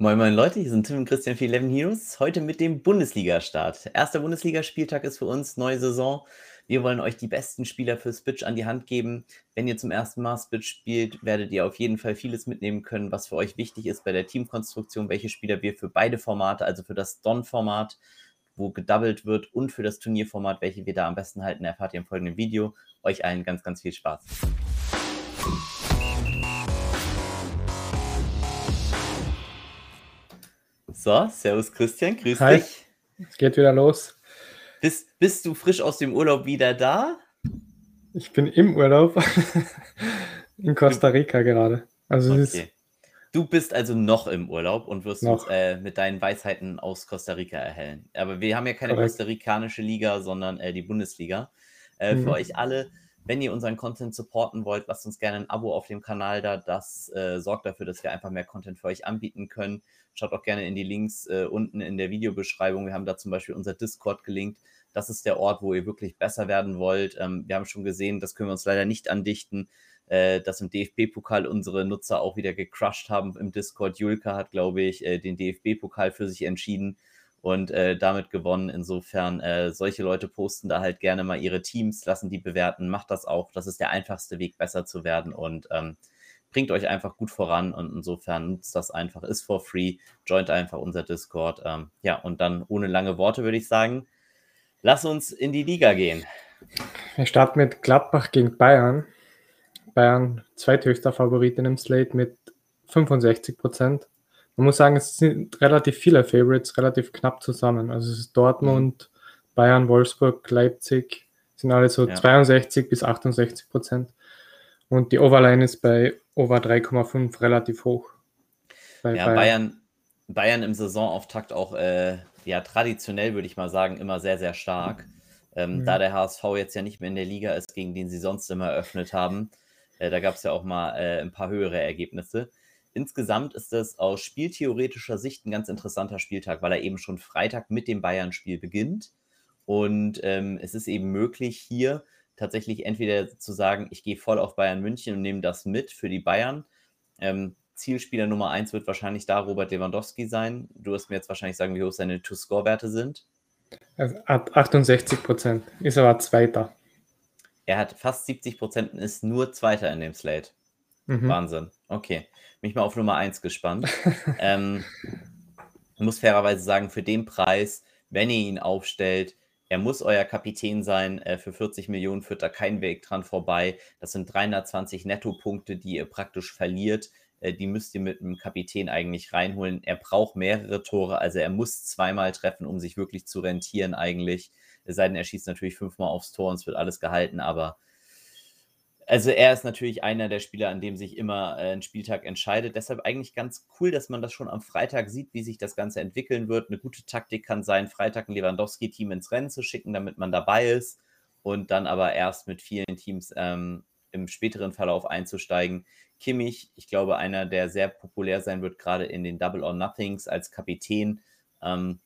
Moin Moin Leute, hier sind Tim und Christian für Eleven Heroes. Heute mit dem Bundesliga-Start. Erster Bundesligaspieltag ist für uns, neue Saison. Wir wollen euch die besten Spieler für Spitch an die Hand geben. Wenn ihr zum ersten Mal Spitch spielt, werdet ihr auf jeden Fall vieles mitnehmen können, was für euch wichtig ist bei der Teamkonstruktion, welche Spieler wir für beide Formate, also für das Don-Format, wo gedoubled wird, und für das Turnierformat, welche wir da am besten halten, erfahrt ihr im folgenden Video. Euch allen ganz, ganz viel Spaß. So, Servus Christian, grüß Hi. dich. Es geht wieder los. Bist, bist du frisch aus dem Urlaub wieder da? Ich bin im Urlaub in Costa Rica gerade. Also Okay. Du bist also noch im Urlaub und wirst uns Noch. äh, mit deinen Weisheiten aus Costa Rica erhellen. Aber wir haben ja keine Korrekt. kostarikanische Liga, sondern äh, die Bundesliga. Äh, Für Mhm. euch alle, wenn ihr unseren Content supporten wollt, lasst uns gerne ein Abo auf dem Kanal da. Das äh, sorgt dafür, dass wir einfach mehr Content für euch anbieten können. Schaut auch gerne in die Links äh, unten in der Videobeschreibung. Wir haben da zum Beispiel unser Discord gelinkt. Das ist der Ort, wo ihr wirklich besser werden wollt. Ähm, wir haben schon gesehen, das können wir uns leider nicht andichten, äh, dass im DFB-Pokal unsere Nutzer auch wieder gecrushed haben im Discord. Julka hat, glaube ich, äh, den DFB-Pokal für sich entschieden und äh, damit gewonnen. Insofern, äh, solche Leute posten da halt gerne mal ihre Teams, lassen die bewerten, macht das auch. Das ist der einfachste Weg, besser zu werden und ähm, bringt euch einfach gut voran und insofern nutzt das einfach, ist for free, joint einfach unser Discord. Ähm, ja, und dann ohne lange Worte würde ich sagen, lass uns in die Liga gehen. Wir starten mit Gladbach gegen Bayern. Bayern zweithöchster Favorit in dem Slate mit 65 Prozent. Man muss sagen, es sind relativ viele Favorites, relativ knapp zusammen. Also es ist Dortmund, Bayern, Wolfsburg, Leipzig, sind alle so Ja. 62 bis 68 Prozent. Und die Overline ist bei Over 3,5 relativ hoch. Bei Ja, Bayern, Bayern im Saisonauftakt auch äh, ja, traditionell, würde ich mal sagen, immer sehr, sehr stark. Ähm, Mhm. Da der HSV jetzt ja nicht mehr in der Liga ist, gegen den sie sonst immer eröffnet haben, äh, da gab es ja auch mal äh, ein paar höhere Ergebnisse. Insgesamt ist das aus spieltheoretischer Sicht ein ganz interessanter Spieltag, weil er eben schon Freitag mit dem Bayern-Spiel beginnt. Und ähm, es ist eben möglich, hier tatsächlich entweder zu sagen, ich gehe voll auf Bayern München und nehme das mit für die Bayern. Ähm, Zielspieler Nummer 1 wird wahrscheinlich da Robert Lewandowski sein. Du wirst mir jetzt wahrscheinlich sagen, wie hoch seine To-Score-Werte sind. Also ab 68 Prozent. Ist aber Zweiter. Er hat fast 70 Prozent und ist nur Zweiter in dem Slate. Mhm. Wahnsinn. Okay. Bin ich mal auf Nummer 1 gespannt. ähm, muss fairerweise sagen, für den Preis, wenn ihr ihn aufstellt, er muss euer Kapitän sein. Äh, für 40 Millionen führt da kein Weg dran vorbei. Das sind 320 Nettopunkte, die ihr praktisch verliert. Äh, die müsst ihr mit einem Kapitän eigentlich reinholen. Er braucht mehrere Tore, also er muss zweimal treffen, um sich wirklich zu rentieren eigentlich. Es sei denn, er schießt natürlich fünfmal aufs Tor und es wird alles gehalten, aber also er ist natürlich einer der Spieler, an dem sich immer äh, ein Spieltag entscheidet. Deshalb eigentlich ganz cool, dass man das schon am Freitag sieht, wie sich das Ganze entwickeln wird. Eine gute Taktik kann sein, Freitag ein Lewandowski-Team ins Rennen zu schicken, damit man dabei ist und dann aber erst mit vielen Teams ähm, im späteren Verlauf einzusteigen. Kimmich, ich glaube, einer, der sehr populär sein wird, gerade in den Double or Nothings als Kapitän. Ähm,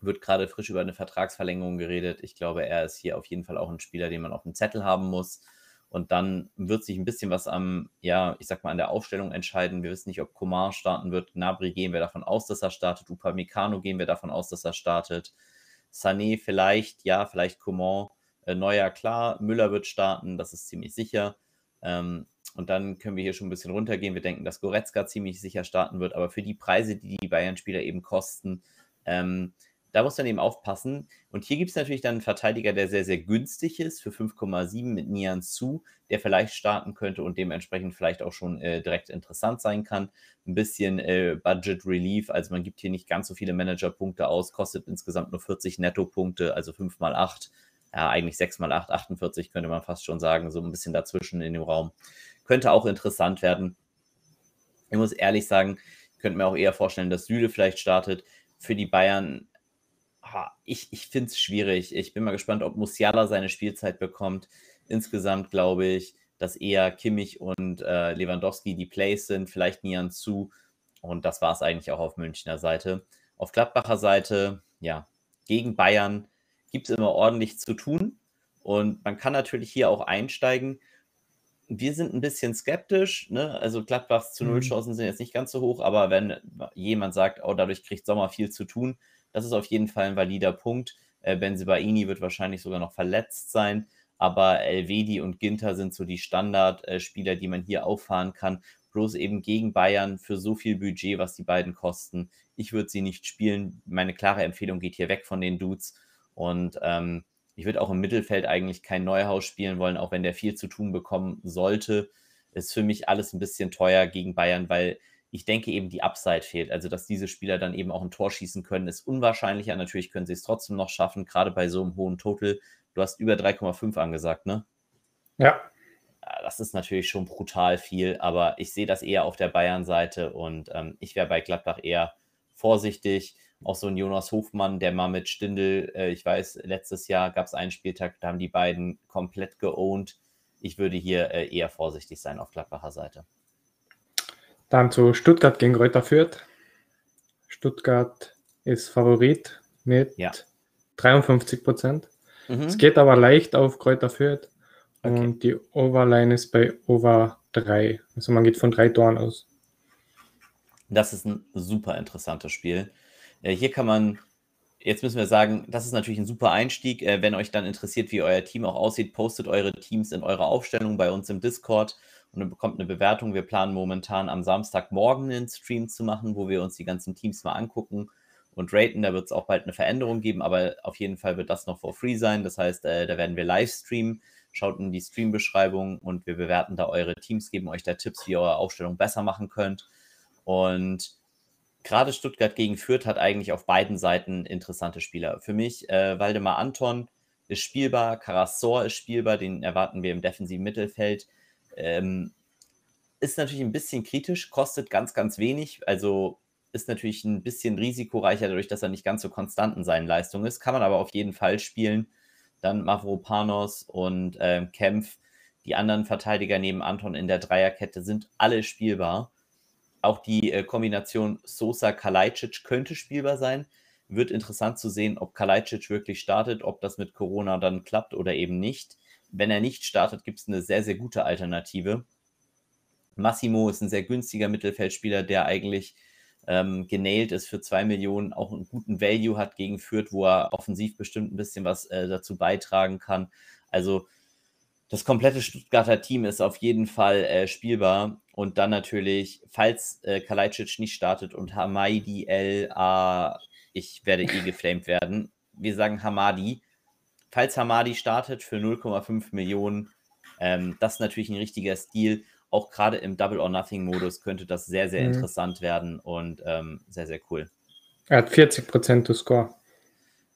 wird gerade frisch über eine Vertragsverlängerung geredet. Ich glaube, er ist hier auf jeden Fall auch ein Spieler, den man auf dem Zettel haben muss. Und dann wird sich ein bisschen was am, ja, ich sag mal, an der Aufstellung entscheiden. Wir wissen nicht, ob Komar starten wird. Gnabry gehen wir davon aus, dass er startet. Upamecano gehen wir davon aus, dass er startet. Sané vielleicht, ja, vielleicht Coman. Äh, Neuer, klar. Müller wird starten, das ist ziemlich sicher. Ähm, und dann können wir hier schon ein bisschen runtergehen. Wir denken, dass Goretzka ziemlich sicher starten wird. Aber für die Preise, die die Bayern-Spieler eben kosten, ähm, da muss man eben aufpassen. Und hier gibt es natürlich dann einen Verteidiger, der sehr, sehr günstig ist, für 5,7 mit Nian Su, der vielleicht starten könnte und dementsprechend vielleicht auch schon äh, direkt interessant sein kann. Ein bisschen äh, Budget Relief, also man gibt hier nicht ganz so viele Managerpunkte aus, kostet insgesamt nur 40 Nettopunkte, also 5 mal 8. Ja, eigentlich 6 mal 8, 48 könnte man fast schon sagen, so ein bisschen dazwischen in dem Raum. Könnte auch interessant werden. Ich muss ehrlich sagen, könnte mir auch eher vorstellen, dass Süle vielleicht startet. Für die Bayern ich, ich finde es schwierig. Ich bin mal gespannt, ob Musiala seine Spielzeit bekommt. Insgesamt glaube ich, dass eher Kimmich und äh, Lewandowski die Plays sind, vielleicht Nian zu. Und das war es eigentlich auch auf Münchner Seite. Auf Gladbacher Seite, ja, gegen Bayern gibt es immer ordentlich zu tun. Und man kann natürlich hier auch einsteigen. wir sind ein bisschen skeptisch. Ne? Also Gladbachs zu Null-Chancen mhm. sind jetzt nicht ganz so hoch, aber wenn jemand sagt, oh, dadurch kriegt Sommer viel zu tun, das ist auf jeden Fall ein valider Punkt. Äh, Benzibaini wird wahrscheinlich sogar noch verletzt sein, aber Elvedi und Ginter sind so die Standardspieler, die man hier auffahren kann. Bloß eben gegen Bayern für so viel Budget, was die beiden kosten. Ich würde sie nicht spielen. Meine klare Empfehlung geht hier weg von den Dudes. Und ähm, ich würde auch im Mittelfeld eigentlich kein Neuhaus spielen wollen, auch wenn der viel zu tun bekommen sollte. Ist für mich alles ein bisschen teuer gegen Bayern, weil ich denke eben die Upside fehlt. Also, dass diese Spieler dann eben auch ein Tor schießen können, ist unwahrscheinlicher. Natürlich können sie es trotzdem noch schaffen, gerade bei so einem hohen Total. Du hast über 3,5 angesagt, ne? Ja. Das ist natürlich schon brutal viel, aber ich sehe das eher auf der Bayern-Seite und ähm, ich wäre bei Gladbach eher vorsichtig auch so ein Jonas Hofmann, der mal mit Stindel, äh, ich weiß, letztes Jahr gab es einen Spieltag, da haben die beiden komplett geowned. Ich würde hier äh, eher vorsichtig sein auf Gladbacher Seite. Dann zu Stuttgart gegen Reuter Fürth. Stuttgart ist Favorit mit ja. 53 Prozent. Mhm. Es geht aber leicht auf Kräuter Fürth okay. und die Overline ist bei Over 3. Also man geht von drei Toren aus. Das ist ein super interessantes Spiel. Äh, hier kann man, jetzt müssen wir sagen, das ist natürlich ein super Einstieg. Äh, wenn euch dann interessiert, wie euer Team auch aussieht, postet eure Teams in eurer Aufstellung bei uns im Discord und dann bekommt eine Bewertung. Wir planen momentan am Samstagmorgen einen Stream zu machen, wo wir uns die ganzen Teams mal angucken und raten. Da wird es auch bald eine Veränderung geben, aber auf jeden Fall wird das noch for free sein. Das heißt, äh, da werden wir live streamen. Schaut in die Stream-Beschreibung und wir bewerten da eure Teams, geben euch da Tipps, wie ihr eure Aufstellung besser machen könnt. Und gerade Stuttgart gegen Fürth hat eigentlich auf beiden Seiten interessante Spieler. Für mich, äh, Waldemar Anton ist spielbar, Karasor ist spielbar, den erwarten wir im defensiven Mittelfeld. Ähm, ist natürlich ein bisschen kritisch, kostet ganz, ganz wenig, also ist natürlich ein bisschen risikoreicher, dadurch, dass er nicht ganz so konstant in seinen Leistungen ist, kann man aber auf jeden Fall spielen. Dann Mavropanos und äh, Kempf, die anderen Verteidiger neben Anton in der Dreierkette sind alle spielbar. Auch die äh, Kombination Sosa-Kalajdzic könnte spielbar sein. Wird interessant zu sehen, ob Kalajdzic wirklich startet, ob das mit Corona dann klappt oder eben nicht. Wenn er nicht startet, gibt es eine sehr, sehr gute Alternative. Massimo ist ein sehr günstiger Mittelfeldspieler, der eigentlich ähm, genailt ist für zwei Millionen, auch einen guten Value hat gegen Fürth, wo er offensiv bestimmt ein bisschen was äh, dazu beitragen kann. Also das komplette Stuttgarter Team ist auf jeden Fall äh, spielbar. Und dann natürlich, falls äh, Kalajdzic nicht startet und Hamadi El, A, ich werde eh geflamed werden. Wir sagen Hamadi. Falls Hamadi startet für 0,5 Millionen, ähm, das ist natürlich ein richtiger Stil. Auch gerade im Double or Nothing Modus könnte das sehr, sehr mhm. interessant werden und ähm, sehr, sehr cool. Er hat 40% to score.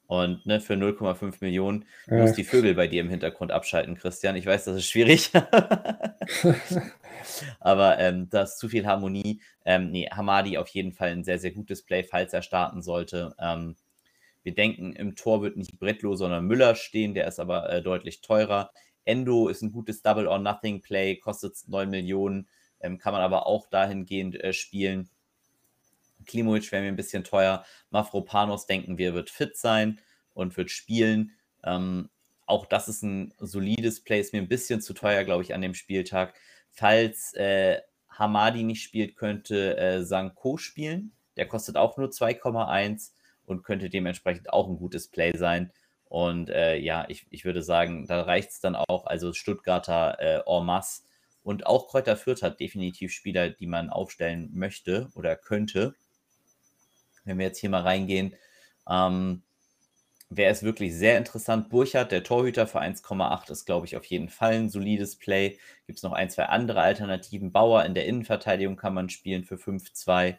Und ne, für 0,5 Millionen ja. muss die Vögel bei dir im Hintergrund abschalten, Christian. Ich weiß, das ist schwierig. Aber ähm, das ist zu viel Harmonie. Ähm, nee, Hamadi auf jeden Fall ein sehr, sehr gutes Play, falls er starten sollte. Ähm, wir denken, im Tor wird nicht Bretlo, sondern Müller stehen. Der ist aber äh, deutlich teurer. Endo ist ein gutes Double or Nothing Play, kostet 9 Millionen, ähm, kann man aber auch dahingehend äh, spielen. Klimovic wäre mir ein bisschen teuer. Mafropanos denken wir, wird fit sein und wird spielen. Ähm, auch das ist ein solides Play, ist mir ein bisschen zu teuer, glaube ich, an dem Spieltag. Falls äh, Hamadi nicht spielt, könnte äh, Sanko spielen. Der kostet auch nur 2,1 und könnte dementsprechend auch ein gutes Play sein. Und äh, ja, ich, ich würde sagen, da reicht es dann auch. Also Stuttgarter äh, masse. Und auch Kräuter Fürth hat definitiv Spieler, die man aufstellen möchte oder könnte wenn wir jetzt hier mal reingehen, ähm, wäre es wirklich sehr interessant. Burchard, der Torhüter für 1,8 ist, glaube ich, auf jeden Fall ein solides Play. Gibt es noch ein, zwei andere Alternativen. Bauer in der Innenverteidigung kann man spielen für 5,2.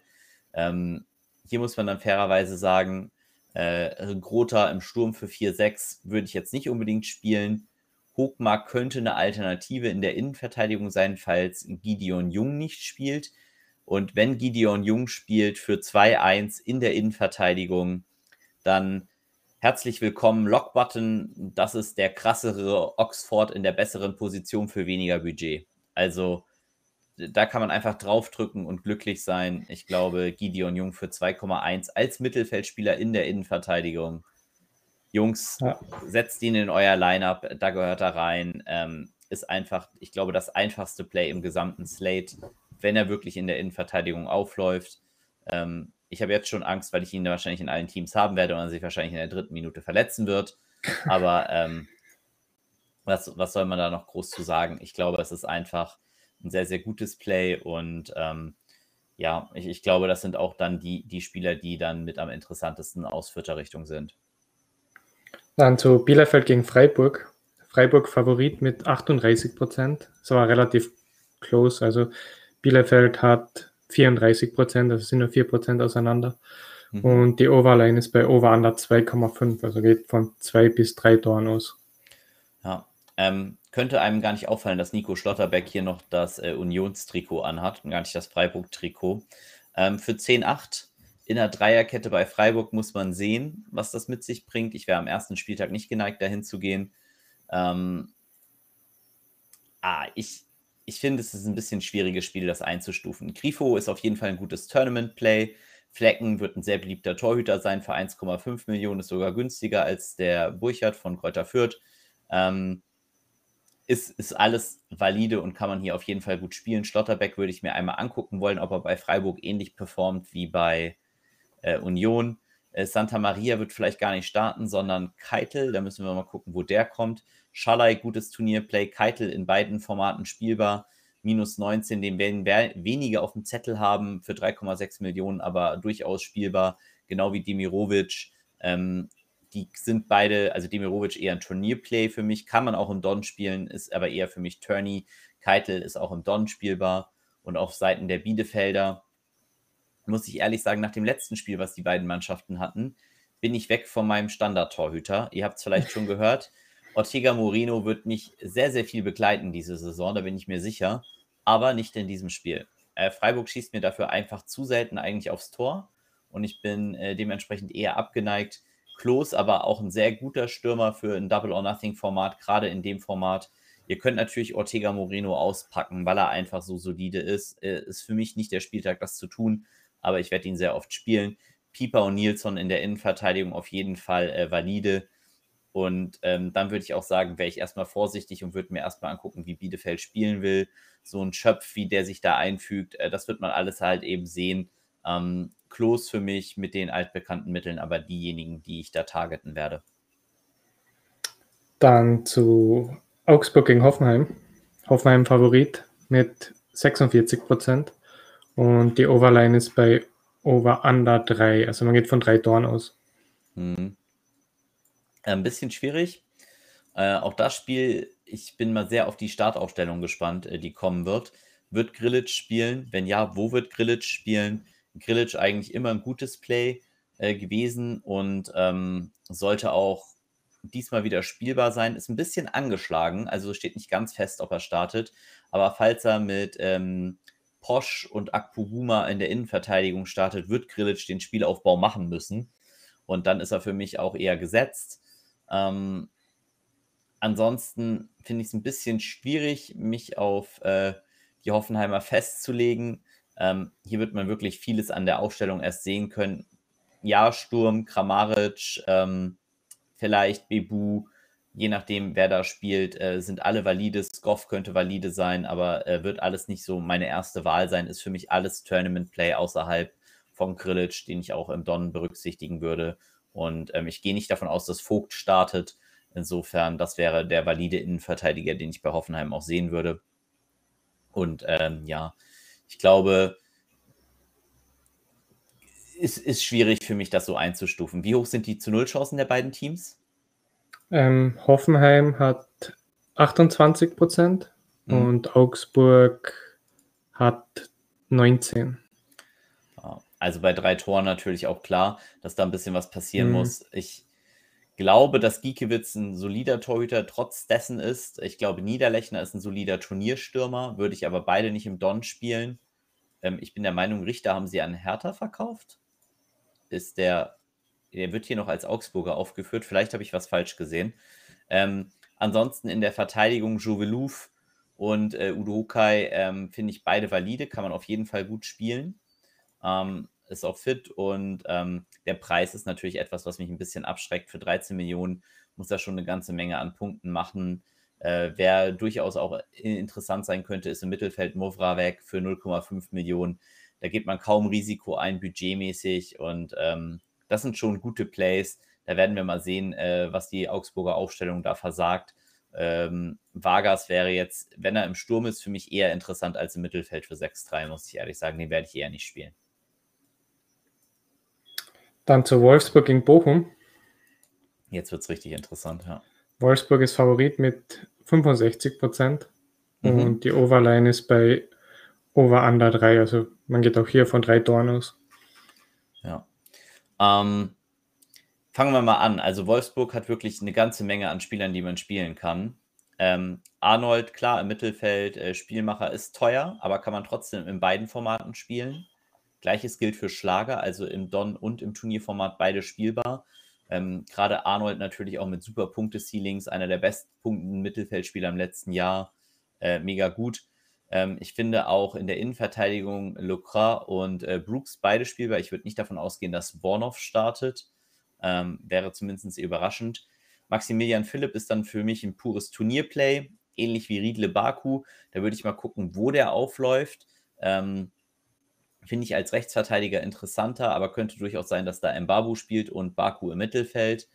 Ähm, hier muss man dann fairerweise sagen, äh, Grota im Sturm für 4,6 würde ich jetzt nicht unbedingt spielen. Hochmark könnte eine Alternative in der Innenverteidigung sein, falls Gideon Jung nicht spielt. Und wenn Gideon Jung spielt für 2-1 in der Innenverteidigung, dann herzlich willkommen, Lockbutton. Das ist der krassere Oxford in der besseren Position für weniger Budget. Also da kann man einfach draufdrücken und glücklich sein. Ich glaube, Gideon Jung für 2,1 als Mittelfeldspieler in der Innenverteidigung. Jungs, ja. setzt ihn in euer Lineup, da gehört er rein. Ähm, ist einfach, ich glaube, das einfachste Play im gesamten Slate, wenn er wirklich in der Innenverteidigung aufläuft. Ähm, ich habe jetzt schon Angst, weil ich ihn wahrscheinlich in allen Teams haben werde und er sich wahrscheinlich in der dritten Minute verletzen wird. Aber ähm, was, was soll man da noch groß zu sagen? Ich glaube, es ist einfach ein sehr, sehr gutes Play und ähm, ja, ich, ich, glaube, das sind auch dann die, die Spieler, die dann mit am interessantesten aus vierter Richtung sind. Dann zu Bielefeld gegen Freiburg. Freiburg Favorit mit 38 Prozent. Das war relativ close. Also Bielefeld hat 34 Prozent, also sind nur 4 Prozent auseinander. Mhm. Und die Overline ist bei Over Under 2,5, also geht von 2 bis 3 Toren aus. Ja, ähm, könnte einem gar nicht auffallen, dass Nico Schlotterbeck hier noch das äh, Unionstrikot anhat und gar nicht das Freiburg-Trikot. Ähm, für 10,8 in der Dreierkette bei Freiburg muss man sehen, was das mit sich bringt. Ich wäre am ersten Spieltag nicht geneigt, dahin zu gehen. Ähm, ah, ich, ich finde, es ist ein bisschen schwieriges Spiel, das einzustufen. Grifo ist auf jeden Fall ein gutes Tournament-Play. Flecken wird ein sehr beliebter Torhüter sein für 1,5 Millionen, ist sogar günstiger als der Burchard von Kräuter Fürth. Ähm, ist, ist alles valide und kann man hier auf jeden Fall gut spielen. Schlotterbeck würde ich mir einmal angucken wollen, ob er bei Freiburg ähnlich performt wie bei äh, Union. Äh, Santa Maria wird vielleicht gar nicht starten, sondern Keitel. Da müssen wir mal gucken, wo der kommt. Schalay, gutes Turnierplay. Keitel in beiden Formaten spielbar. Minus 19, den werden wenige auf dem Zettel haben für 3,6 Millionen, aber durchaus spielbar. Genau wie Demirovic. Ähm, die sind beide, also Demirovic eher ein Turnierplay für mich, kann man auch im Don spielen, ist aber eher für mich Turney. Keitel ist auch im Don spielbar und auf Seiten der Bielefelder muss ich ehrlich sagen, nach dem letzten Spiel, was die beiden Mannschaften hatten, bin ich weg von meinem Standard-Torhüter. Ihr habt es vielleicht schon gehört. Ortega Moreno wird mich sehr, sehr viel begleiten diese Saison, da bin ich mir sicher, aber nicht in diesem Spiel. Äh, Freiburg schießt mir dafür einfach zu selten eigentlich aufs Tor und ich bin äh, dementsprechend eher abgeneigt, Klos, aber auch ein sehr guter Stürmer für ein Double or Nothing Format, gerade in dem Format. Ihr könnt natürlich Ortega Moreno auspacken, weil er einfach so solide ist. Äh, ist für mich nicht der Spieltag, das zu tun, aber ich werde ihn sehr oft spielen. Pieper und Nilsson in der Innenverteidigung auf jeden Fall äh, valide. Und ähm, dann würde ich auch sagen, wäre ich erstmal vorsichtig und würde mir erstmal angucken, wie Bielefeld spielen will. So ein Schöpf, wie der sich da einfügt, äh, das wird man alles halt eben sehen. Ähm, Klos für mich mit den altbekannten Mitteln, aber diejenigen, die ich da targeten werde. Dann zu Augsburg gegen Hoffenheim. Hoffenheim Favorit mit 46 Prozent. Und die Overline ist bei Over Under 3. Also man geht von drei Toren aus. Hm. Ein bisschen schwierig. Äh, auch das Spiel, ich bin mal sehr auf die Startaufstellung gespannt, äh, die kommen wird. Wird Grillitsch spielen? Wenn ja, wo wird Grillitsch spielen? Grillitsch eigentlich immer ein gutes Play äh, gewesen und ähm, sollte auch diesmal wieder spielbar sein. Ist ein bisschen angeschlagen, also steht nicht ganz fest, ob er startet. Aber falls er mit ähm, Posch und Akpuguma in der Innenverteidigung startet, wird Grillitsch den Spielaufbau machen müssen. Und dann ist er für mich auch eher gesetzt. Ähm, ansonsten finde ich es ein bisschen schwierig, mich auf äh, die Hoffenheimer festzulegen. Ähm, hier wird man wirklich vieles an der Aufstellung erst sehen können. Ja, Sturm, Kramaric, ähm, vielleicht Bebu, je nachdem, wer da spielt, äh, sind alle valide. Goff könnte valide sein, aber äh, wird alles nicht so meine erste Wahl sein. Ist für mich alles Tournament-Play außerhalb von Grillitsch, den ich auch im Don berücksichtigen würde. Und ähm, ich gehe nicht davon aus, dass Vogt startet. Insofern, das wäre der valide Innenverteidiger, den ich bei Hoffenheim auch sehen würde. Und ähm, ja, ich glaube, es ist schwierig für mich, das so einzustufen. Wie hoch sind die zu Null-Chancen der beiden Teams? Ähm, Hoffenheim hat 28 Prozent mhm. und Augsburg hat 19. Also bei drei Toren natürlich auch klar, dass da ein bisschen was passieren mhm. muss. Ich glaube, dass Giekewitz ein solider Torhüter trotz dessen ist. Ich glaube, Niederlechner ist ein solider Turnierstürmer, würde ich aber beide nicht im Don spielen. Ähm, ich bin der Meinung, Richter haben sie an Hertha verkauft. Ist der, der wird hier noch als Augsburger aufgeführt. Vielleicht habe ich was falsch gesehen. Ähm, ansonsten in der Verteidigung Jovelouf und äh, Udo Hukai ähm, finde ich beide valide, kann man auf jeden Fall gut spielen. Ähm, ist auch fit und ähm, der Preis ist natürlich etwas, was mich ein bisschen abschreckt. Für 13 Millionen muss er schon eine ganze Menge an Punkten machen. Äh, wer durchaus auch interessant sein könnte, ist im Mittelfeld Movravek für 0,5 Millionen. Da geht man kaum Risiko ein, budgetmäßig. Und ähm, das sind schon gute Plays. Da werden wir mal sehen, äh, was die Augsburger Aufstellung da versagt. Ähm, Vargas wäre jetzt, wenn er im Sturm ist, für mich eher interessant als im Mittelfeld für 6-3, muss ich ehrlich sagen. Den werde ich eher nicht spielen. Dann zu Wolfsburg gegen Bochum. Jetzt wird es richtig interessant, ja. Wolfsburg ist Favorit mit 65 Prozent mhm. und die Overline ist bei Over Under 3. Also man geht auch hier von drei Toren aus. Ja. Ähm, fangen wir mal an. Also Wolfsburg hat wirklich eine ganze Menge an Spielern, die man spielen kann. Ähm, Arnold, klar, im Mittelfeld, äh, Spielmacher ist teuer, aber kann man trotzdem in beiden Formaten spielen. Gleiches gilt für Schlager, also im Don- und im Turnierformat beide spielbar. Ähm, Gerade Arnold natürlich auch mit super Punkte-Ceilings, einer der besten Mittelfeldspieler im letzten Jahr. Äh, mega gut. Ähm, ich finde auch in der Innenverteidigung Lecras und äh, Brooks beide spielbar. Ich würde nicht davon ausgehen, dass Bornoff startet. Ähm, wäre zumindest überraschend. Maximilian Philipp ist dann für mich ein pures Turnierplay, ähnlich wie Riedle Baku. Da würde ich mal gucken, wo der aufläuft. Ähm, Finde ich als Rechtsverteidiger interessanter, aber könnte durchaus sein, dass da Mbabu spielt und Baku im Mittelfeld.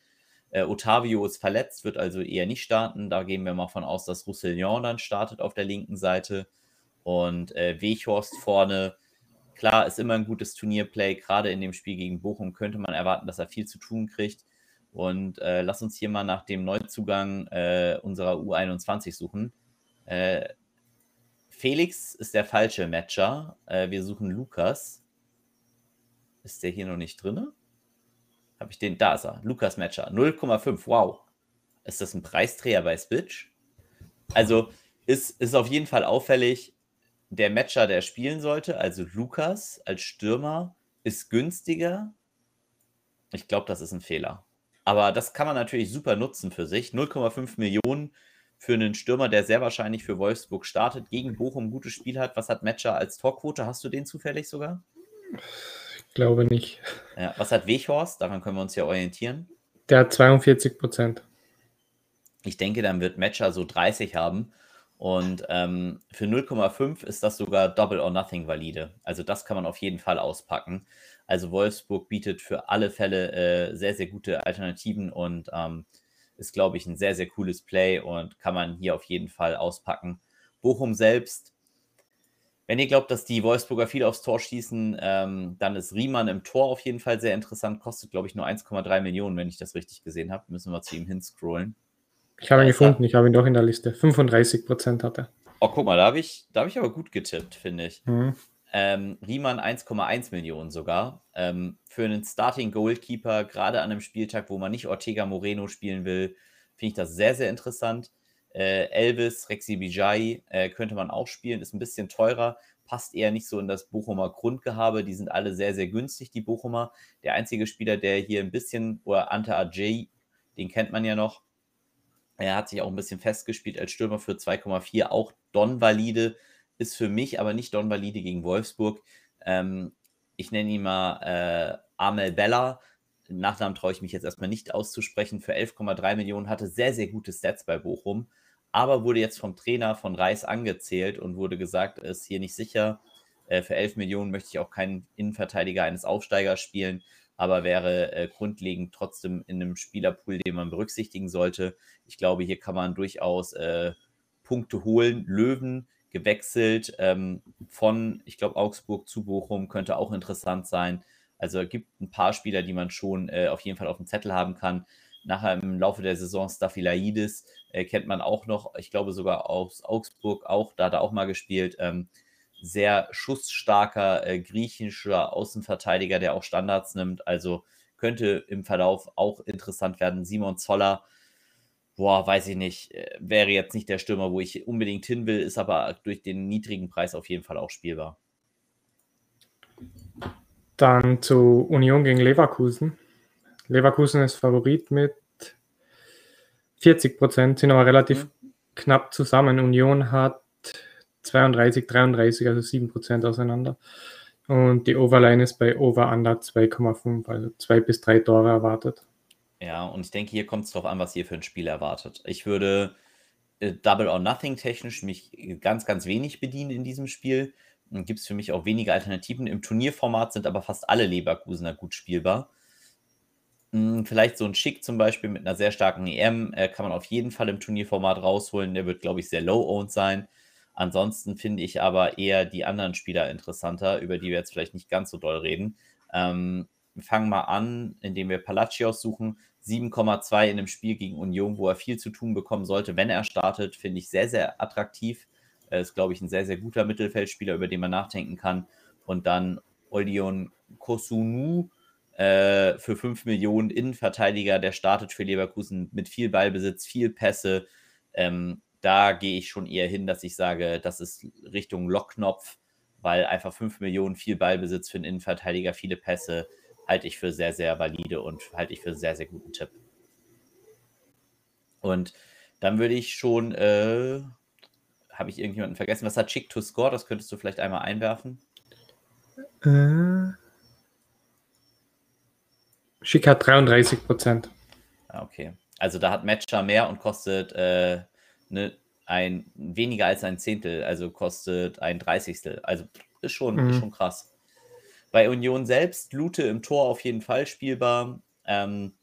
Äh, Otavio ist verletzt, wird also eher nicht starten. Da gehen wir mal von aus, dass Roussillon dann startet auf der linken Seite. Und äh, Weghorst vorne. Klar, ist immer ein gutes Turnierplay. Gerade in dem Spiel gegen Bochum könnte man erwarten, dass er viel zu tun kriegt. Und äh, lass uns hier mal nach dem Neuzugang äh, unserer U21 suchen. Äh, Felix ist der falsche Matcher. Äh, wir suchen Lukas. Ist der hier noch nicht drin? Habe ich den? Da ist er. Lukas Matcher. 0,5. Wow. Ist das ein Preisträger bei Spitch? Also ist, ist auf jeden Fall auffällig, der Matcher, der spielen sollte, also Lukas als Stürmer, ist günstiger. Ich glaube, das ist ein Fehler. Aber das kann man natürlich super nutzen für sich. 0,5 Millionen für einen Stürmer, der sehr wahrscheinlich für Wolfsburg startet, gegen Bochum ein gutes Spiel hat. Was hat Matcher als Torquote? Hast du den zufällig sogar? Ich glaube nicht. Ja, was hat Weghorst? Daran können wir uns ja orientieren. Der hat 42 Prozent. Ich denke, dann wird Matcher so 30 haben. Und ähm, für 0,5 ist das sogar Double or Nothing valide. Also das kann man auf jeden Fall auspacken. Also Wolfsburg bietet für alle Fälle äh, sehr, sehr gute Alternativen und ähm, ist, glaube ich, ein sehr, sehr cooles Play und kann man hier auf jeden Fall auspacken. Bochum selbst, wenn ihr glaubt, dass die Wolfsburger viel aufs Tor schießen, ähm, dann ist Riemann im Tor auf jeden Fall sehr interessant. Kostet, glaube ich, nur 1,3 Millionen, wenn ich das richtig gesehen habe. Müssen wir zu ihm hinscrollen. Ich habe ihn gefunden, ich habe ihn doch in der Liste. 35 Prozent hat er. Oh, guck mal, da habe ich, hab ich aber gut getippt, finde ich. Mhm. Ähm, Riemann 1,1 Millionen sogar. Ähm, für einen Starting Goalkeeper, gerade an einem Spieltag, wo man nicht Ortega Moreno spielen will, finde ich das sehr, sehr interessant. Äh, Elvis, Rexi Bijay äh, könnte man auch spielen, ist ein bisschen teurer, passt eher nicht so in das Bochumer Grundgehabe. Die sind alle sehr, sehr günstig, die Bochumer. Der einzige Spieler, der hier ein bisschen, oder Ante Ajay, den kennt man ja noch, er hat sich auch ein bisschen festgespielt als Stürmer für 2,4, auch Don valide ist für mich aber nicht Don Valide gegen Wolfsburg. Ähm, ich nenne ihn mal äh, Amel Bella. Nachnamen traue ich mich jetzt erstmal nicht auszusprechen. Für 11,3 Millionen hatte sehr, sehr gute Stats bei Bochum, aber wurde jetzt vom Trainer von Reis angezählt und wurde gesagt, ist hier nicht sicher. Äh, für 11 Millionen möchte ich auch keinen Innenverteidiger eines Aufsteigers spielen, aber wäre äh, grundlegend trotzdem in einem Spielerpool, den man berücksichtigen sollte. Ich glaube, hier kann man durchaus äh, Punkte holen. Löwen gewechselt ähm, von, ich glaube, Augsburg zu Bochum könnte auch interessant sein. Also es gibt ein paar Spieler, die man schon äh, auf jeden Fall auf dem Zettel haben kann. Nachher im Laufe der Saison Staphylaidis äh, kennt man auch noch, ich glaube sogar aus Augsburg auch, da hat er auch mal gespielt. Ähm, sehr schussstarker äh, griechischer Außenverteidiger, der auch Standards nimmt. Also könnte im Verlauf auch interessant werden. Simon Zoller boah, weiß ich nicht, äh, wäre jetzt nicht der Stürmer, wo ich unbedingt hin will, ist aber durch den niedrigen Preis auf jeden Fall auch spielbar. Dann zu Union gegen Leverkusen. Leverkusen ist Favorit mit 40 Prozent, sind aber relativ mhm. knapp zusammen. Union hat 32, 33, also 7 Prozent auseinander. Und die Overline ist bei Over Under 2,5, also 2 bis 3 Tore erwartet. Ja, und ich denke, hier kommt es darauf an, was ihr für ein Spiel erwartet. Ich würde äh, Double or Nothing technisch mich ganz, ganz wenig bedienen in diesem Spiel. Gibt es für mich auch wenige Alternativen. Im Turnierformat sind aber fast alle Leverkusener gut spielbar. Hm, vielleicht so ein Schick zum Beispiel mit einer sehr starken EM äh, kann man auf jeden Fall im Turnierformat rausholen. Der wird, glaube ich, sehr low-owned sein. Ansonsten finde ich aber eher die anderen Spieler interessanter, über die wir jetzt vielleicht nicht ganz so doll reden. Ähm, fangen mal an, indem wir Palacios suchen. 7,2 in einem Spiel gegen Union, wo er viel zu tun bekommen sollte, wenn er startet, finde ich sehr, sehr attraktiv. Er ist, glaube ich, ein sehr, sehr guter Mittelfeldspieler, über den man nachdenken kann. Und dann Oldion Kosunu äh, für 5 Millionen Innenverteidiger, der startet für Leverkusen mit viel Ballbesitz, viel Pässe. Ähm, da gehe ich schon eher hin, dass ich sage, das ist Richtung Lockknopf, weil einfach 5 Millionen, viel Ballbesitz für einen Innenverteidiger, viele Pässe, halte ich für sehr, sehr valide und halte ich für einen sehr, sehr guten Tipp. Und dann würde ich schon, äh, habe ich irgendjemanden vergessen? Was hat Chick to Score? Das könntest du vielleicht einmal einwerfen. Äh, Schick hat 33 Prozent. Ah, okay. Also da hat Matcher mehr und kostet äh, ne, ein weniger als ein Zehntel, also kostet ein Dreißigstel. Also ist schon, mhm. ist schon krass. Bei Union selbst, Lute im Tor auf jeden Fall spielbar. Ähm,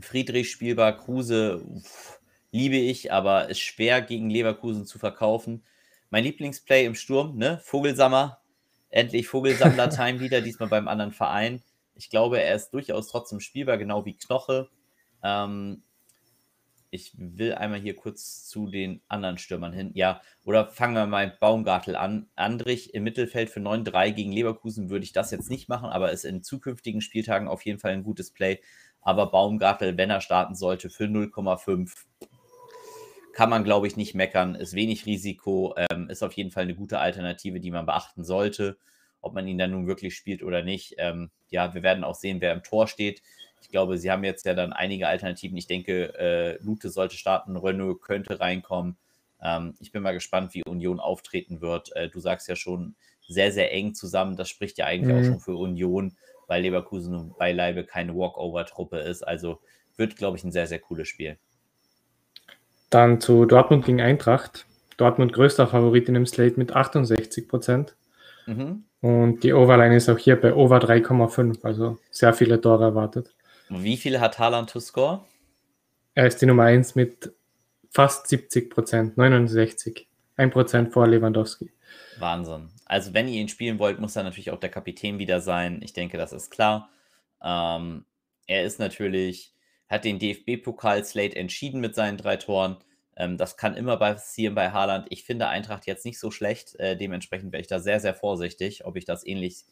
Friedrich spielbar, Kruse pff, liebe ich, aber ist schwer gegen Leverkusen zu verkaufen. Mein Lieblingsplay im Sturm, ne? Vogelsammer. Endlich Vogelsammler-Time wieder, diesmal beim anderen Verein. Ich glaube, er ist durchaus trotzdem spielbar, genau wie Knoche. Ähm, ich will einmal hier kurz zu den anderen Stürmern hin. Ja, oder fangen wir mal mit Baumgartel an. Andrich im Mittelfeld für 9-3 gegen Leverkusen würde ich das jetzt nicht machen, aber ist in zukünftigen Spieltagen auf jeden Fall ein gutes Play. Aber Baumgartel, wenn er starten sollte, für 0,5 kann man, glaube ich, nicht meckern. Ist wenig Risiko, ähm, ist auf jeden Fall eine gute Alternative, die man beachten sollte. Ob man ihn dann nun wirklich spielt oder nicht. Ähm, ja, wir werden auch sehen, wer im Tor steht. Ich glaube, sie haben jetzt ja dann einige Alternativen. Ich denke, äh, Lute sollte starten, Renault könnte reinkommen. Ähm, ich bin mal gespannt, wie Union auftreten wird. Äh, du sagst ja schon sehr, sehr eng zusammen. Das spricht ja eigentlich mhm. auch schon für Union, weil Leverkusen beileibe keine Walkover-Truppe ist. Also wird, glaube ich, ein sehr, sehr cooles Spiel. Dann zu Dortmund gegen Eintracht. Dortmund größter Favorit in dem Slate mit 68 Prozent. Mhm. Und die Overline ist auch hier bei Over 3,5, also sehr viele Tore erwartet. Wie viel hat Haaland to score? Er ist die Nummer 1 mit fast 70 Prozent, 69. 1 Prozent vor Lewandowski. Wahnsinn. Also, wenn ihr ihn spielen wollt, muss er natürlich auch der Kapitän wieder sein. Ich denke, das ist klar. Ähm, er ist natürlich, hat den DFB-Pokal-Slate entschieden mit seinen drei Toren. Ähm, das kann immer passieren bei Haaland. Ich finde Eintracht jetzt nicht so schlecht. Äh, dementsprechend wäre ich da sehr, sehr vorsichtig, ob ich das ähnlich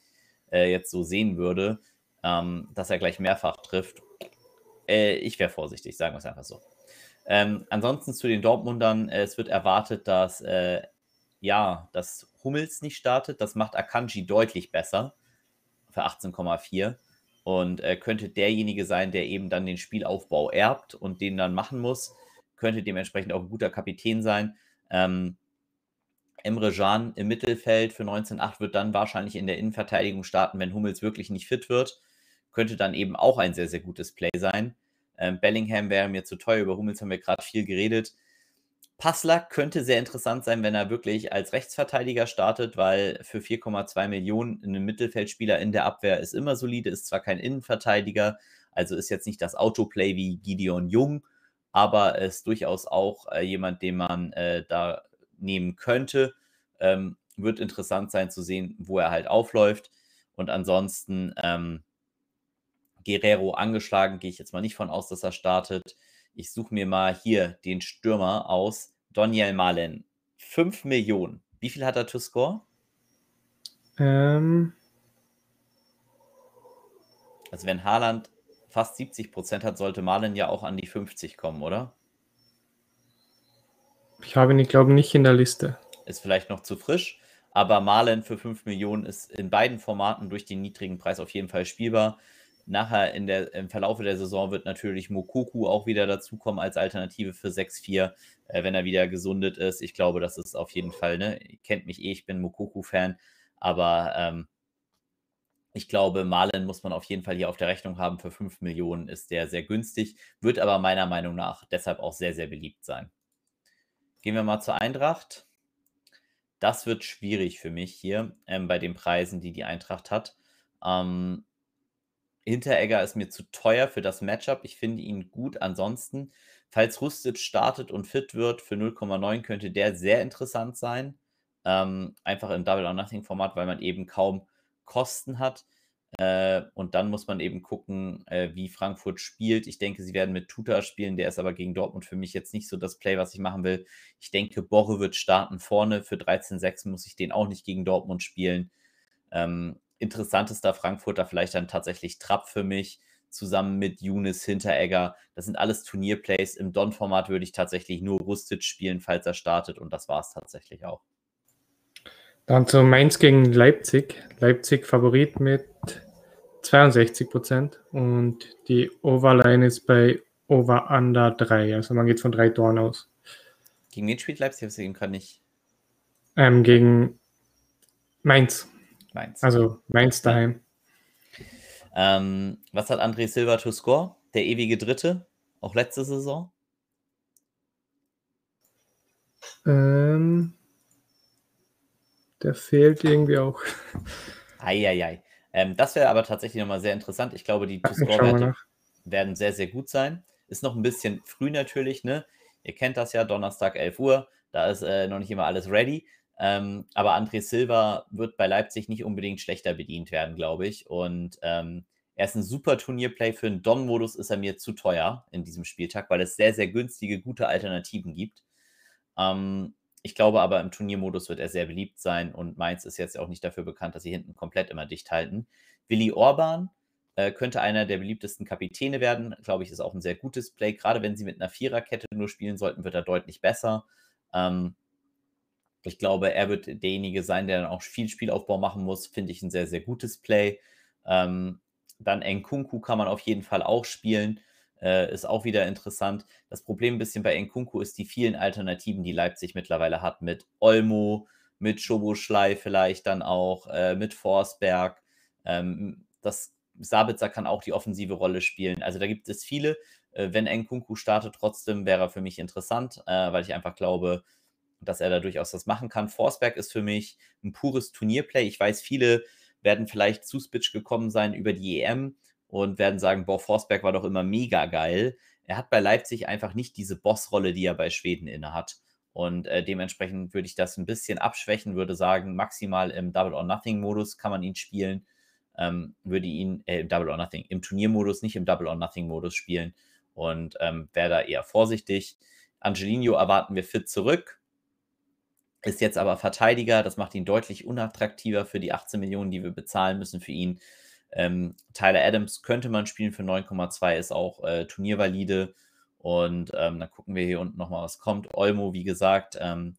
äh, jetzt so sehen würde ähm, dass er gleich mehrfach trifft. Äh, ich wäre vorsichtig, sagen wir es einfach so. Ähm, ansonsten zu den Dortmundern, äh, es wird erwartet, dass äh, ja, dass Hummels nicht startet. Das macht Akanji deutlich besser für 18,4 und äh, könnte derjenige sein, der eben dann den Spielaufbau erbt und den dann machen muss. Könnte dementsprechend auch ein guter Kapitän sein. Ähm, Emre Can im Mittelfeld für 19,8 wird dann wahrscheinlich in der Innenverteidigung starten, wenn Hummels wirklich nicht fit wird könnte dann eben auch ein sehr, sehr gutes Play sein. Ähm, Bellingham wäre mir zu teuer, über Hummels haben wir gerade viel geredet. Passler könnte sehr interessant sein, wenn er wirklich als Rechtsverteidiger startet, weil für 4,2 Millionen ein Mittelfeldspieler in der Abwehr ist immer solide, ist zwar kein Innenverteidiger, also ist jetzt nicht das Autoplay wie Gideon Jung, aber ist durchaus auch äh, jemand, den man äh, da nehmen könnte. Ähm, wird interessant sein zu sehen, wo er halt aufläuft. Und ansonsten ähm, Guerrero angeschlagen, gehe ich jetzt mal nicht von aus, dass er startet. Ich suche mir mal hier den Stürmer aus. Daniel Malen. 5 Millionen. Wie viel hat er to score? Ähm. Also wenn Haaland fast 70 Prozent hat, sollte Malen ja auch an die 50 kommen, oder? Ich habe ihn, glaube nicht in der Liste. Ist vielleicht noch zu frisch, aber Malen für 5 Millionen ist in beiden Formaten durch den niedrigen Preis auf jeden Fall spielbar. Nachher in der, im Verlauf der Saison wird natürlich Mokoku auch wieder dazukommen als Alternative für 6-4, äh, wenn er wieder gesundet ist. Ich glaube, das ist auf jeden Fall, ne, ihr kennt mich eh, ich bin Mokoku-Fan, aber ähm, ich glaube, Malen muss man auf jeden Fall hier auf der Rechnung haben. Für 5 Millionen ist der sehr günstig, wird aber meiner Meinung nach deshalb auch sehr, sehr beliebt sein. gehen wir mal zur Eintracht. Das wird schwierig für mich hier ähm, bei den Preisen, die die Eintracht hat. Ähm, Hinteregger ist mir zu teuer für das Matchup. Ich finde ihn gut. Ansonsten, falls Rustic startet und fit wird, für 0,9 könnte der sehr interessant sein. Ähm, einfach im Double or Nothing Format, weil man eben kaum Kosten hat. Äh, und dann muss man eben gucken, äh, wie Frankfurt spielt. Ich denke, sie werden mit Tuta spielen. Der ist aber gegen Dortmund für mich jetzt nicht so das Play, was ich machen will. Ich denke, Borre wird starten vorne. Für 13,6 muss ich den auch nicht gegen Dortmund spielen. Ähm, interessantester Frankfurter vielleicht dann tatsächlich Trapp für mich, zusammen mit Younes, Hinteregger. Das sind alles Turnierplays. Im Don-Format würde ich tatsächlich nur Rustic spielen, falls er startet. Und das war es tatsächlich auch. Dann zu Mainz gegen Leipzig. Leipzig Favorit mit 62 Prozent und die Overline ist bei Over Under 3. Also man geht von drei Toren aus. Gegen wen spielt Leipzig? Ich habe es gerade nicht. Ähm, gegen Mainz. Mainz. Also Mainz daheim. Ähm, was hat André Silva to score? Der ewige Dritte, auch letzte Saison? Ähm, der fehlt irgendwie auch. Eieiei. Ähm, das wäre aber tatsächlich nochmal sehr interessant. Ich glaube, die To-Score-Werte werden sehr, sehr gut sein. Ist noch ein bisschen früh natürlich, ne? Ihr kennt das ja, Donnerstag 11 Uhr. Da ist äh, noch nicht immer alles ready. Ähm, aber André Silva wird bei Leipzig nicht unbedingt schlechter bedient werden, glaube ich. Und ähm, er ist ein super Turnierplay. Für einen Don-Modus ist er mir zu teuer in diesem Spieltag, weil es sehr, sehr günstige, gute Alternativen gibt. Ähm, ich glaube aber, im Turniermodus wird er sehr beliebt sein und Mainz ist jetzt auch nicht dafür bekannt, dass sie hinten komplett immer dicht halten. Willi Orban äh, könnte einer der beliebtesten Kapitäne werden. Glaube ich, ist auch ein sehr gutes Play. Gerade wenn sie mit einer Viererkette nur spielen sollten, wird er deutlich besser. Ähm, ich glaube, er wird derjenige sein, der dann auch viel Spielaufbau machen muss. Finde ich ein sehr, sehr gutes Play. Ähm, dann Nkunku kann man auf jeden Fall auch spielen. Äh, ist auch wieder interessant. Das Problem ein bisschen bei Nkunku ist die vielen Alternativen, die Leipzig mittlerweile hat mit Olmo, mit Schoboschlei vielleicht dann auch, äh, mit Forsberg. Ähm, das Sabitzer kann auch die offensive Rolle spielen. Also da gibt es viele. Äh, wenn Nkunku startet, trotzdem wäre er für mich interessant, äh, weil ich einfach glaube, dass er da durchaus was machen kann. Forsberg ist für mich ein pures Turnierplay. Ich weiß, viele werden vielleicht zu Spitch gekommen sein über die EM und werden sagen, boah, Forsberg war doch immer mega geil. Er hat bei Leipzig einfach nicht diese Bossrolle, die er bei Schweden inne hat. Und äh, dementsprechend würde ich das ein bisschen abschwächen, würde sagen, maximal im Double or Nothing Modus kann man ihn spielen. Ähm, würde ihn äh, im Double or Nothing, im Turniermodus, nicht im Double or Nothing Modus spielen und ähm, wäre da eher vorsichtig. Angelino erwarten wir fit zurück ist jetzt aber Verteidiger. Das macht ihn deutlich unattraktiver für die 18 Millionen, die wir bezahlen müssen für ihn. Ähm, Tyler Adams könnte man spielen für 9,2, ist auch äh, turniervalide. Und ähm, dann gucken wir hier unten nochmal, was kommt. Olmo, wie gesagt, ähm,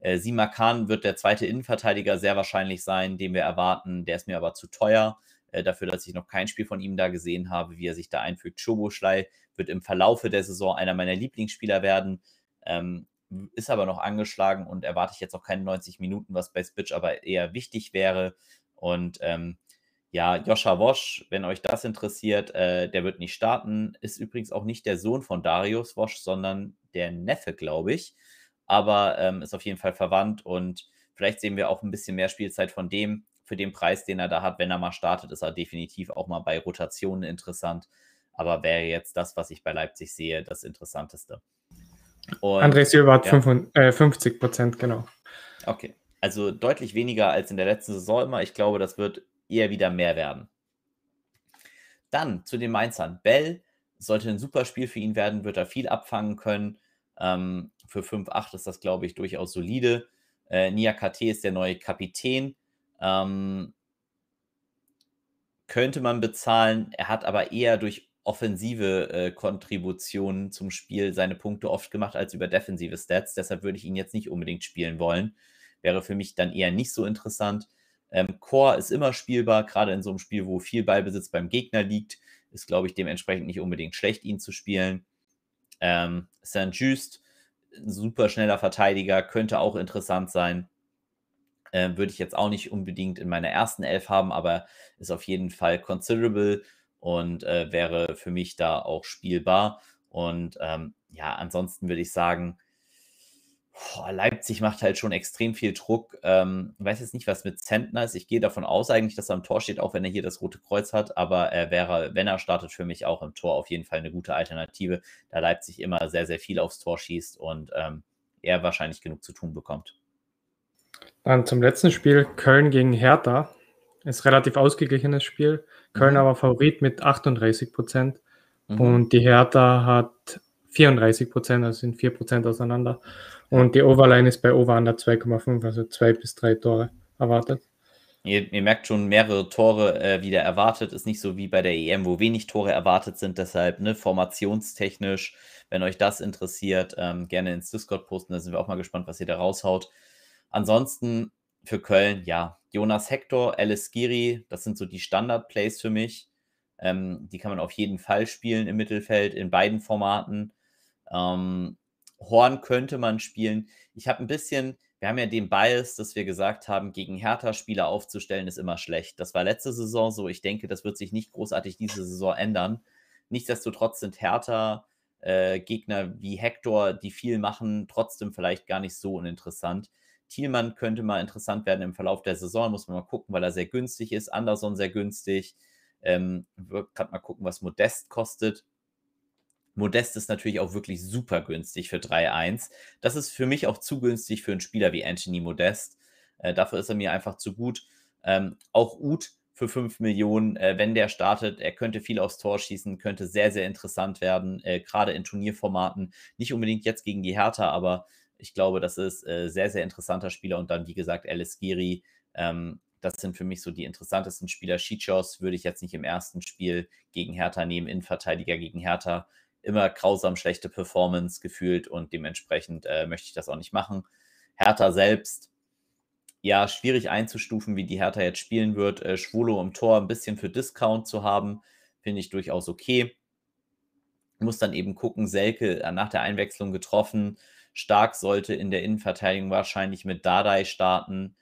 äh, Sima Khan wird der zweite Innenverteidiger sehr wahrscheinlich sein, den wir erwarten. Der ist mir aber zu teuer äh, dafür, dass ich noch kein Spiel von ihm da gesehen habe, wie er sich da einfügt. Schoboschlei wird im Verlaufe der Saison einer meiner Lieblingsspieler werden. Ähm, ist aber noch angeschlagen und erwarte ich jetzt auch keine 90 Minuten, was bei Spitch aber eher wichtig wäre. Und ähm, ja, Joscha Wosch, wenn euch das interessiert, äh, der wird nicht starten. Ist übrigens auch nicht der Sohn von Darius Wosch, sondern der Neffe, glaube ich. Aber ähm, ist auf jeden Fall verwandt und vielleicht sehen wir auch ein bisschen mehr Spielzeit von dem. Für den Preis, den er da hat, wenn er mal startet, ist er definitiv auch mal bei Rotationen interessant. Aber wäre jetzt das, was ich bei Leipzig sehe, das Interessanteste. Und, André Silva hat ja. 55, äh, 50 Prozent, genau. Okay. Also deutlich weniger als in der letzten Saison immer. Ich glaube, das wird eher wieder mehr werden. Dann zu den Mainzern. Bell sollte ein super Spiel für ihn werden, wird er viel abfangen können. Ähm, für 5-8 ist das, glaube ich, durchaus solide. Äh, Nia KT ist der neue Kapitän. Ähm, könnte man bezahlen. Er hat aber eher durch offensive äh, Kontributionen zum Spiel seine Punkte oft gemacht als über defensive Stats. Deshalb würde ich ihn jetzt nicht unbedingt spielen wollen. Wäre für mich dann eher nicht so interessant. Ähm, Core ist immer spielbar, gerade in so einem Spiel, wo viel Ballbesitz beim Gegner liegt. Ist, glaube ich, dementsprechend nicht unbedingt schlecht, ihn zu spielen. Ähm, St. Just, super schneller Verteidiger, könnte auch interessant sein. Ähm, würde ich jetzt auch nicht unbedingt in meiner ersten Elf haben, aber ist auf jeden Fall considerable und äh, wäre für mich da auch spielbar. Und ähm, ja, ansonsten würde ich sagen, Boah, Leipzig macht halt schon extrem viel Druck. Ähm, ich weiß jetzt nicht, was mit Zentner ist. Ich gehe davon aus eigentlich, dass er am Tor steht, auch wenn er hier das rote Kreuz hat. Aber er wäre, wenn er startet, für mich auch im Tor auf jeden Fall eine gute Alternative, da Leipzig immer sehr, sehr viel aufs Tor schießt und ähm, er wahrscheinlich genug zu tun bekommt. Dann zum letzten Spiel Köln gegen Hertha. Ist relativ ausgeglichenes Spiel. Köln mhm. aber Favorit mit 38 Prozent. Mhm. Und die Hertha hat 34 Prozent, also sind 4 Prozent auseinander. Und die Overline ist bei Over under 2,5, also zwei bis drei Tore erwartet. Ihr, ihr merkt schon, mehrere Tore äh, wieder erwartet. Ist nicht so wie bei der EM, wo wenig Tore erwartet sind. Deshalb ne, formationstechnisch, wenn euch das interessiert, ähm, gerne ins Discord posten. Da sind wir auch mal gespannt, was ihr da raushaut. Ansonsten für Köln, ja, Jonas Hector, Alice Giri, das sind so die Standard-Plays für mich. Ähm, die kann man auf jeden Fall spielen im Mittelfeld, in beiden Formaten. Ähm, Horn könnte man spielen. Ich habe ein bisschen, wir haben ja den Bias, dass wir gesagt haben, gegen Hertha Spieler aufzustellen ist immer schlecht. Das war letzte Saison so. Ich denke, das wird sich nicht großartig diese Saison ändern. Nichtsdestotrotz sind Hertha äh, Gegner wie Hector, die viel machen, trotzdem vielleicht gar nicht so uninteressant. Thielmann könnte mal interessant werden im Verlauf der Saison, muss man mal gucken, weil er sehr günstig ist. Anderson sehr günstig. Ähm, gerade mal gucken, was Modest kostet. Modest ist natürlich auch wirklich super günstig für 3-1. Das ist für mich auch zu günstig für einen Spieler wie Anthony Modest. Äh, dafür ist er mir einfach zu gut. Ähm, auch Uth für 5 Millionen, äh, wenn der startet, er könnte viel aufs Tor schießen, könnte sehr, sehr interessant werden, äh, gerade in Turnierformaten. Nicht unbedingt jetzt gegen die Hertha, aber ich glaube, das ist äh, sehr, sehr interessanter Spieler. Und dann, wie gesagt, Alice Giri. Ähm, das sind für mich so die interessantesten Spieler. Schichos würde ich jetzt nicht im ersten Spiel gegen Hertha nehmen, Innenverteidiger gegen Hertha immer grausam schlechte Performance gefühlt und dementsprechend äh, möchte ich das auch nicht machen. Hertha selbst, ja, schwierig einzustufen, wie die Hertha jetzt spielen wird. Äh, Schwolo im Tor ein bisschen für Discount zu haben, finde ich durchaus okay. Muss dann eben gucken, Selke äh, nach der Einwechslung getroffen. Stark sollte in der Innenverteidigung wahrscheinlich mit Dardai starten.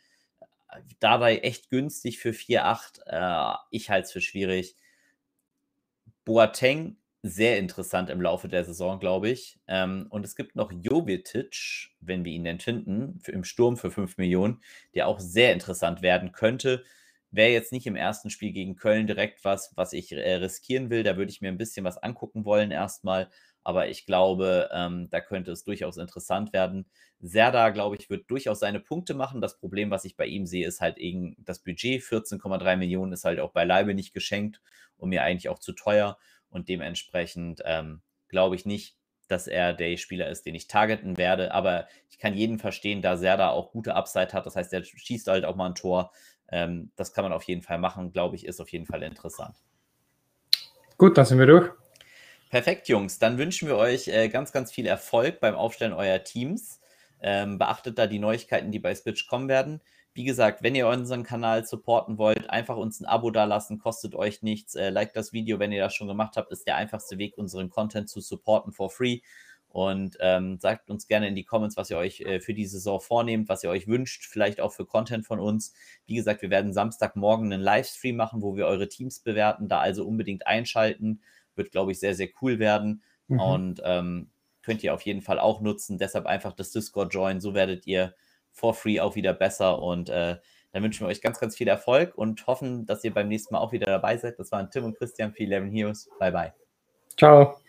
Dardai echt günstig für 4,8. Äh, ich halte es für schwierig. Boateng sehr interessant im Laufe der Saison, glaube ich. Ähm, und es gibt noch Jovetic, wenn wir ihn denn finden, für, im Sturm für 5 Millionen, der auch sehr interessant werden könnte. Wäre jetzt nicht im ersten Spiel gegen Köln direkt was, was ich äh, riskieren will. Da würde ich mir ein bisschen was angucken wollen erstmal. Aber ich glaube, ähm, da könnte es durchaus interessant werden. Serda, glaube ich, wird durchaus seine Punkte machen. Das Problem, was ich bei ihm sehe, ist halt eben das Budget. 14,3 Millionen ist halt auch beileibe nicht geschenkt und mir eigentlich auch zu teuer. Und dementsprechend ähm, glaube ich nicht, dass er der Spieler ist, den ich targeten werde. Aber ich kann jeden verstehen, da Serda auch gute Upside hat. Das heißt, er schießt halt auch mal ein Tor. Ähm, das kann man auf jeden Fall machen, glaube ich, ist auf jeden Fall interessant. Gut, dann sind wir durch. Perfekt, Jungs. Dann wünschen wir euch äh, ganz, ganz viel Erfolg beim Aufstellen eurer Teams. Ähm, beachtet da die Neuigkeiten, die bei Switch kommen werden. Wie gesagt, wenn ihr unseren Kanal supporten wollt, einfach uns ein Abo dalassen, kostet euch nichts. Äh, like das Video, wenn ihr das schon gemacht habt, ist der einfachste Weg, unseren Content zu supporten for free. Und ähm, sagt uns gerne in die Comments, was ihr euch äh, für die Saison vornehmt, was ihr euch wünscht, vielleicht auch für Content von uns. Wie gesagt, wir werden Samstagmorgen einen Livestream machen, wo wir eure Teams bewerten. Da also unbedingt einschalten. Wird, glaube ich, sehr, sehr cool werden. Mhm. Und ähm, könnt ihr auf jeden Fall auch nutzen. Deshalb einfach das Discord joinen. So werdet ihr for free auch wieder besser. Und äh, dann wünschen wir euch ganz, ganz viel Erfolg und hoffen, dass ihr beim nächsten Mal auch wieder dabei seid. Das waren Tim und Christian für 11 Heroes. Bye, bye. Ciao.